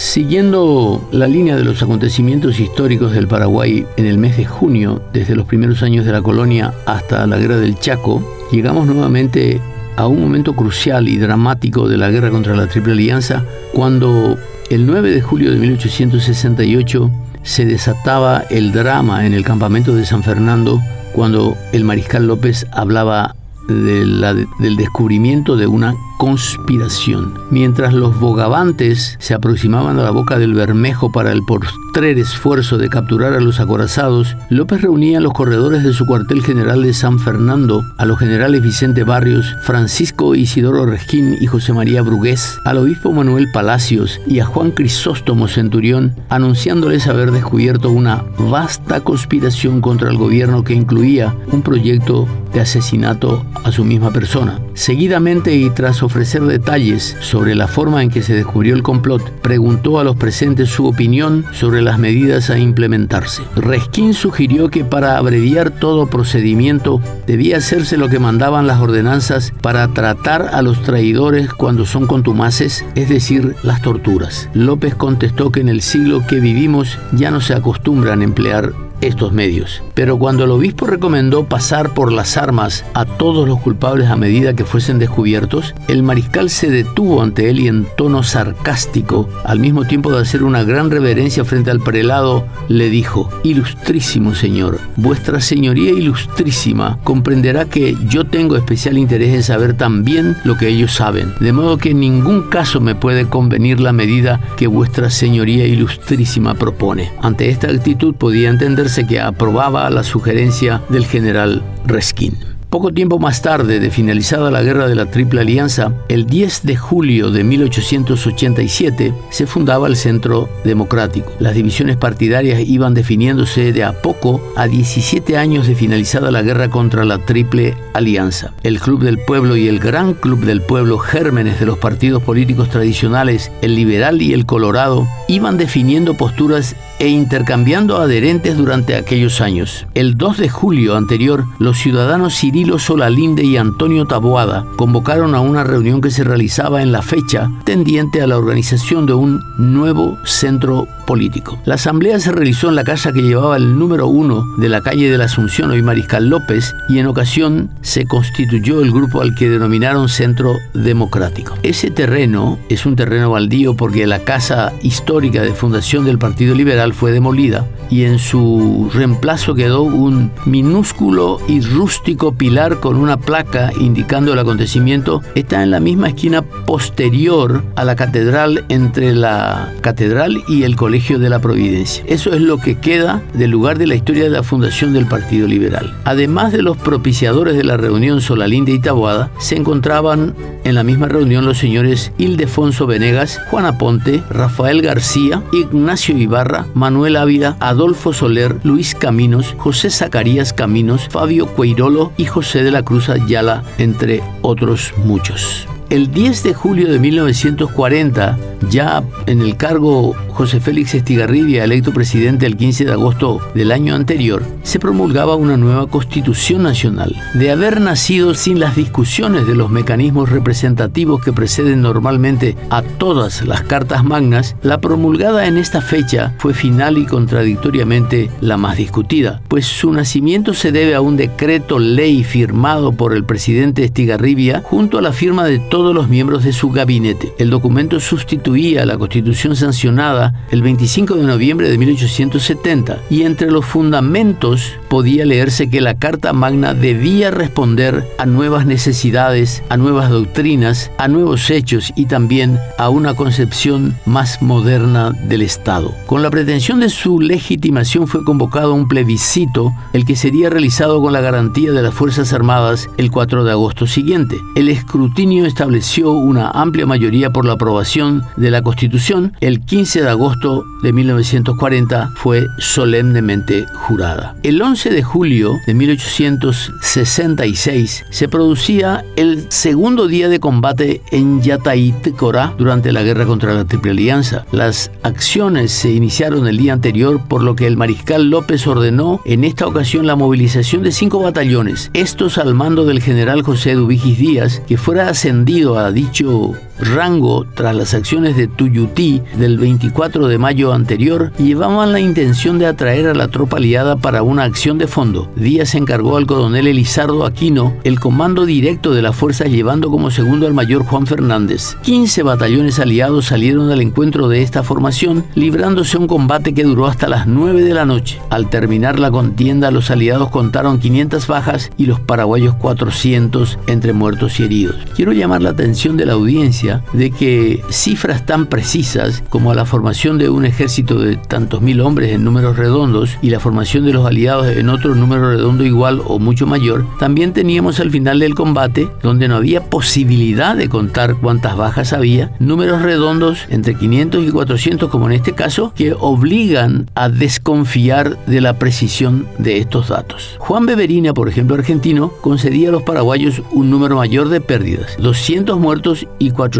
Siguiendo la línea de los acontecimientos históricos del Paraguay en el mes de junio, desde los primeros años de la colonia hasta la guerra del Chaco, llegamos nuevamente a un momento crucial y dramático de la guerra contra la Triple Alianza, cuando el 9 de julio de 1868 se desataba el drama en el campamento de San Fernando cuando el mariscal López hablaba del descubrimiento de una conspiración. Mientras los bogavantes se aproximaban a la boca del Bermejo para el postrer esfuerzo de capturar a los acorazados, López reunía en los corredores de su cuartel general de San Fernando a los generales Vicente Barrios, Francisco Isidoro Resquín y José María Brugués, al obispo Manuel Palacios y a Juan Crisóstomo Centurión, anunciándoles haber descubierto una vasta conspiración contra el gobierno que incluía un proyecto de asesinato a su misma persona. Seguidamente y tras ofrecer detalles sobre la forma en que se descubrió el complot, preguntó a los presentes su opinión sobre las medidas a implementarse. Reskin sugirió que para abreviar todo procedimiento debía hacerse lo que mandaban las ordenanzas para tratar a los traidores cuando son contumaces, es decir, las torturas. López contestó que en el siglo que vivimos ya no se acostumbran a emplear estos medios. Pero cuando el obispo recomendó pasar por las armas a todos los culpables a medida que fuesen descubiertos, el mariscal se detuvo ante él y en tono sarcástico, al mismo tiempo de hacer una gran reverencia frente al prelado, le dijo, Ilustrísimo señor, vuestra señoría ilustrísima comprenderá que yo tengo especial interés en saber también lo que ellos saben, de modo que en ningún caso me puede convenir la medida que vuestra señoría ilustrísima propone. Ante esta actitud podía entender que aprobaba la sugerencia del general Reskin. Poco tiempo más tarde de finalizada la Guerra de la Triple Alianza, el 10 de julio de 1887 se fundaba el Centro Democrático. Las divisiones partidarias iban definiéndose de a poco a 17 años de finalizada la guerra contra la Triple Alianza. El Club del Pueblo y el Gran Club del Pueblo, gérmenes de los partidos políticos tradicionales, el Liberal y el Colorado, iban definiendo posturas e intercambiando adherentes durante aquellos años. El 2 de julio anterior, los ciudadanos Cirilo Solalinde y Antonio Taboada convocaron a una reunión que se realizaba en la fecha tendiente a la organización de un nuevo centro político. La asamblea se realizó en la casa que llevaba el número uno de la calle de la Asunción, hoy Mariscal López, y en ocasión se constituyó el grupo al que denominaron Centro Democrático. Ese terreno es un terreno baldío porque la casa histórica de fundación del Partido Liberal fue demolida y en su reemplazo quedó un minúsculo y rústico pilar con una placa indicando el acontecimiento. Está en la misma esquina posterior a la catedral entre la catedral y el Colegio de la Providencia. Eso es lo que queda del lugar de la historia de la fundación del Partido Liberal. Además de los propiciadores de la reunión Solalinde y Taboada, se encontraban en la misma reunión los señores Ildefonso Venegas, Juana Ponte, Rafael García, Ignacio Ibarra, Manuel Ávila, Adolfo Soler, Luis Caminos, José Zacarías Caminos, Fabio Cueirolo y José de la Cruz Ayala, entre otros muchos. El 10 de julio de 1940, ya en el cargo José Félix Estigarribia, electo presidente el 15 de agosto del año anterior, se promulgaba una nueva constitución nacional. De haber nacido sin las discusiones de los mecanismos representativos que preceden normalmente a todas las cartas magnas, la promulgada en esta fecha fue final y contradictoriamente la más discutida, pues su nacimiento se debe a un decreto ley firmado por el presidente Estigarribia junto a la firma de todos los miembros de su gabinete. El documento sustituía la constitución sancionada el 25 de noviembre de 1870 y entre los fundamentos podía leerse que la Carta Magna debía responder a nuevas necesidades, a nuevas doctrinas, a nuevos hechos y también a una concepción más moderna del Estado. Con la pretensión de su legitimación fue convocado un plebiscito, el que sería realizado con la garantía de las Fuerzas Armadas el 4 de agosto siguiente. El escrutinio estableció una amplia mayoría por la aprobación de la Constitución, el 15 de agosto de 1940 fue solemnemente jurada. El 11 de julio de 1866 se producía el segundo día de combate en Yataitecora durante la guerra contra la Triple Alianza. Las acciones se iniciaron el día anterior, por lo que el mariscal López ordenó en esta ocasión la movilización de cinco batallones, estos al mando del general José Dubigis Díaz, que fuera ascendido a dicho rango tras las acciones de Tuyutí del 24 de mayo anterior llevaban la intención de atraer a la tropa aliada para una acción de fondo. Díaz encargó al coronel Elizardo Aquino el comando directo de la fuerza llevando como segundo al mayor Juan Fernández. 15 batallones aliados salieron al encuentro de esta formación, librándose un combate que duró hasta las 9 de la noche. Al terminar la contienda, los aliados contaron 500 bajas y los paraguayos 400 entre muertos y heridos. Quiero llamar la atención de la audiencia de que cifras tan precisas como la formación de un ejército de tantos mil hombres en números redondos y la formación de los aliados en otro número redondo igual o mucho mayor, también teníamos al final del combate, donde no había posibilidad de contar cuántas bajas había, números redondos entre 500 y 400 como en este caso, que obligan a desconfiar de la precisión de estos datos. Juan Beverina, por ejemplo, argentino, concedía a los paraguayos un número mayor de pérdidas, 200 muertos y 400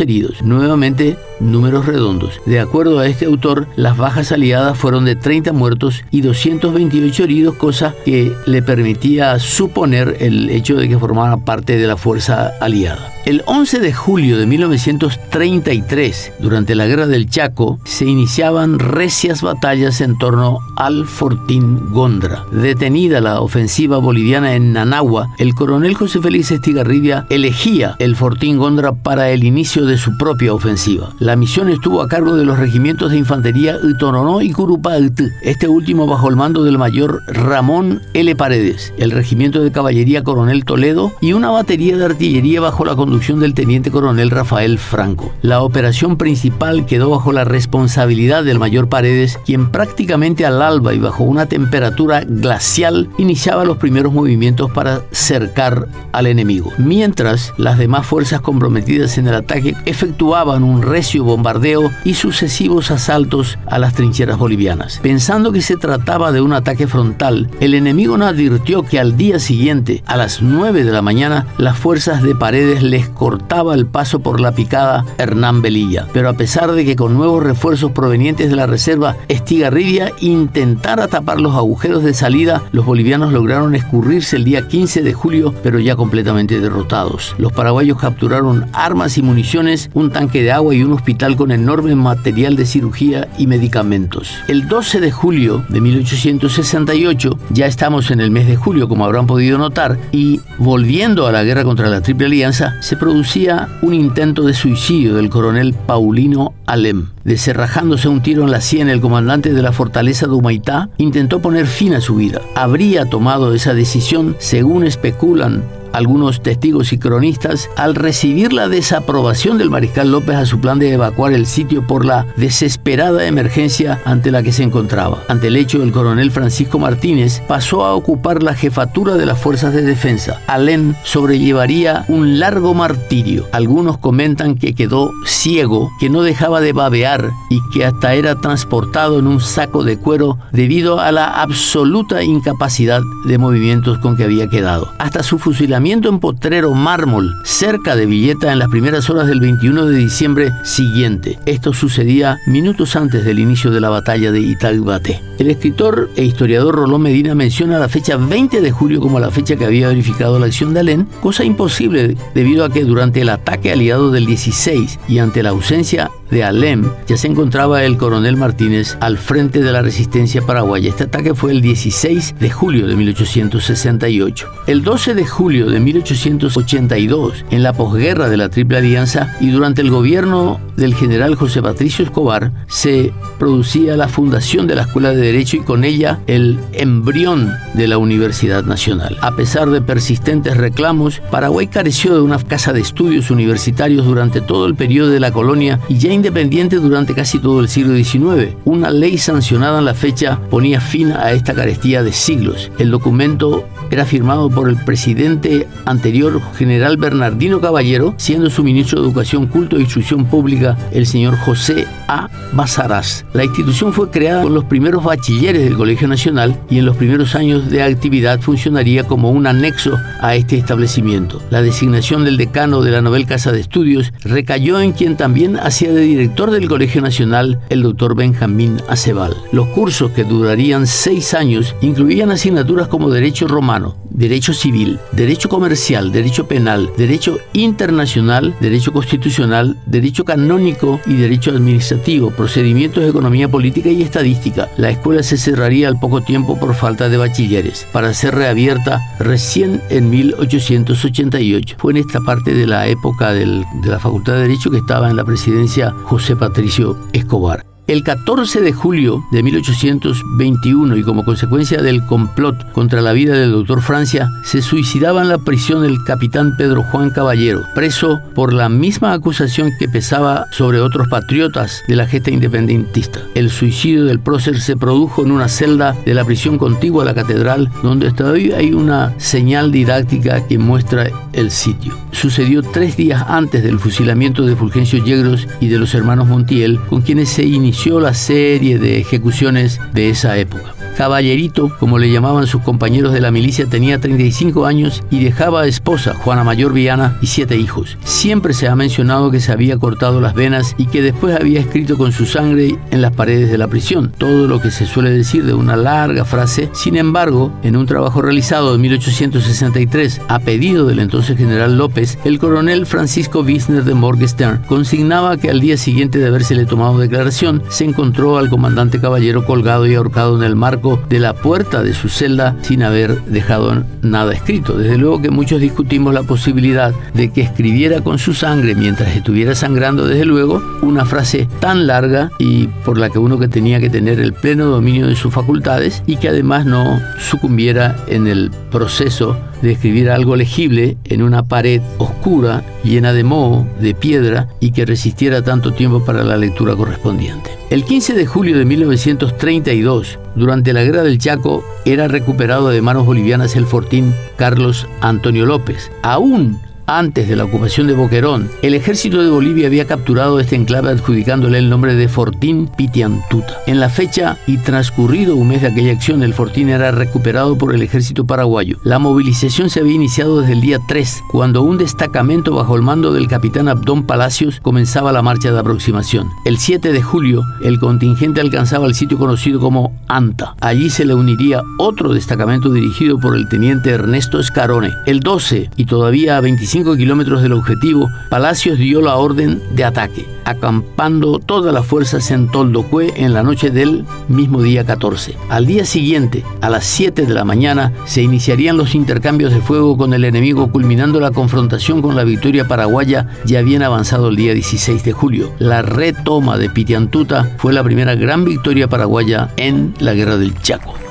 heridos, nuevamente números redondos. De acuerdo a este autor, las bajas aliadas fueron de 30 muertos y 228 heridos, cosa que le permitía suponer el hecho de que formara parte de la fuerza aliada. El 11 de julio de 1933, durante la Guerra del Chaco, se iniciaban recias batallas en torno al Fortín Gondra. Detenida la ofensiva boliviana en Nanagua, el coronel José Félix Estigarribia elegía el Fortín Gondra para el inicio de su propia ofensiva. La misión estuvo a cargo de los regimientos de infantería Utoronó y Curupalt, este último bajo el mando del mayor Ramón L. Paredes, el regimiento de caballería Coronel Toledo y una batería de artillería bajo la conducción del teniente coronel Rafael Franco. La operación principal quedó bajo la responsabilidad del mayor Paredes, quien prácticamente al alba y bajo una temperatura glacial iniciaba los primeros movimientos para cercar al enemigo. Mientras las demás fuerzas comprometidas en el ataque efectuaban un recio bombardeo y sucesivos asaltos a las trincheras bolivianas. Pensando que se trataba de un ataque frontal, el enemigo no advirtió que al día siguiente, a las 9 de la mañana, las fuerzas de Paredes le cortaba el paso por la picada Hernán Belilla. Pero a pesar de que con nuevos refuerzos provenientes de la reserva Estigarribia intentara tapar los agujeros de salida, los bolivianos lograron escurrirse el día 15 de julio, pero ya completamente derrotados. Los paraguayos capturaron armas y municiones, un tanque de agua y un hospital con enorme material de cirugía y medicamentos. El 12 de julio de 1868, ya estamos en el mes de julio como habrán podido notar, y volviendo a la guerra contra la Triple Alianza, se producía un intento de suicidio del coronel Paulino Alem. Deserrajándose un tiro en la sien, el comandante de la fortaleza de Humaitá intentó poner fin a su vida. Habría tomado esa decisión, según especulan algunos testigos y cronistas al recibir la desaprobación del mariscal López a su plan de evacuar el sitio por la desesperada emergencia ante la que se encontraba. Ante el hecho, el coronel Francisco Martínez pasó a ocupar la jefatura de las fuerzas de defensa. Alén sobrellevaría un largo martirio. Algunos comentan que quedó ciego, que no dejaba de babear y que hasta era transportado en un saco de cuero debido a la absoluta incapacidad de movimientos con que había quedado. Hasta su fusilamiento en Potrero Mármol, cerca de Villeta, en las primeras horas del 21 de diciembre siguiente. Esto sucedía minutos antes del inicio de la batalla de Itagbate. El escritor e historiador Rolón Medina menciona la fecha 20 de julio como la fecha que había verificado la acción de Alén, cosa imposible debido a que durante el ataque aliado del 16 y ante la ausencia de Alem ya se encontraba el coronel Martínez al frente de la resistencia paraguaya. Este ataque fue el 16 de julio de 1868. El 12 de julio de 1882, en la posguerra de la Triple Alianza y durante el gobierno del general José Patricio Escobar, se producía la fundación de la Escuela de Derecho y con ella el embrión de la Universidad Nacional. A pesar de persistentes reclamos, Paraguay careció de una casa de estudios universitarios durante todo el periodo de la colonia y ya independiente durante casi todo el siglo XIX. Una ley sancionada en la fecha ponía fin a esta carestía de siglos. El documento era firmado por el presidente anterior, general Bernardino Caballero, siendo su ministro de Educación, Culto e Instrucción Pública el señor José A. Bazaraz. La institución fue creada con los primeros bachilleres del Colegio Nacional y en los primeros años de actividad funcionaría como un anexo a este establecimiento. La designación del decano de la Novel Casa de Estudios recayó en quien también hacía de director del Colegio Nacional, el doctor Benjamín Acebal. Los cursos que durarían seis años incluían asignaturas como Derecho Romano, derecho civil, derecho comercial, derecho penal, derecho internacional, derecho constitucional, derecho canónico y derecho administrativo, procedimientos de economía política y estadística. La escuela se cerraría al poco tiempo por falta de bachilleres, para ser reabierta recién en 1888. Fue en esta parte de la época de la Facultad de Derecho que estaba en la presidencia José Patricio Escobar. El 14 de julio de 1821 y como consecuencia del complot contra la vida del doctor Francia, se suicidaba en la prisión el capitán Pedro Juan Caballero, preso por la misma acusación que pesaba sobre otros patriotas de la gesta independentista. El suicidio del prócer se produjo en una celda de la prisión contigua a la catedral, donde todavía hay una señal didáctica que muestra el sitio. Sucedió tres días antes del fusilamiento de Fulgencio Yegros y de los hermanos Montiel, con quienes se inició la serie de ejecuciones de esa época. Caballerito, como le llamaban sus compañeros de la milicia, tenía 35 años y dejaba esposa, Juana Mayor Viana, y siete hijos. Siempre se ha mencionado que se había cortado las venas y que después había escrito con su sangre en las paredes de la prisión, todo lo que se suele decir de una larga frase. Sin embargo, en un trabajo realizado en 1863 a pedido del entonces general López, el coronel Francisco Wisner de Morgenstern consignaba que al día siguiente de habérsele tomado declaración, se encontró al comandante Caballero colgado y ahorcado en el marco de la puerta de su celda sin haber dejado nada escrito. Desde luego que muchos discutimos la posibilidad de que escribiera con su sangre mientras estuviera sangrando, desde luego, una frase tan larga y por la que uno que tenía que tener el pleno dominio de sus facultades y que además no sucumbiera en el proceso de escribir algo legible en una pared oscura, llena de moho, de piedra y que resistiera tanto tiempo para la lectura correspondiente. El 15 de julio de 1932, durante la Guerra del Chaco, era recuperado de manos bolivianas el fortín Carlos Antonio López. Aún antes de la ocupación de Boquerón, el ejército de Bolivia había capturado este enclave adjudicándole el nombre de Fortín Pitiantuta. En la fecha y transcurrido un mes de aquella acción, el Fortín era recuperado por el ejército paraguayo. La movilización se había iniciado desde el día 3, cuando un destacamento bajo el mando del capitán Abdón Palacios comenzaba la marcha de aproximación. El 7 de julio, el contingente alcanzaba el sitio conocido como Anta. Allí se le uniría otro destacamento dirigido por el teniente Ernesto Escarone. El 12 y todavía a 25 kilómetros del objetivo, Palacios dio la orden de ataque, acampando todas las fuerzas en Toldocue en la noche del mismo día 14. Al día siguiente, a las 7 de la mañana, se iniciarían los intercambios de fuego con el enemigo, culminando la confrontación con la victoria paraguaya ya bien avanzado el día 16 de julio. La retoma de Pitiantuta fue la primera gran victoria paraguaya en la Guerra del Chaco.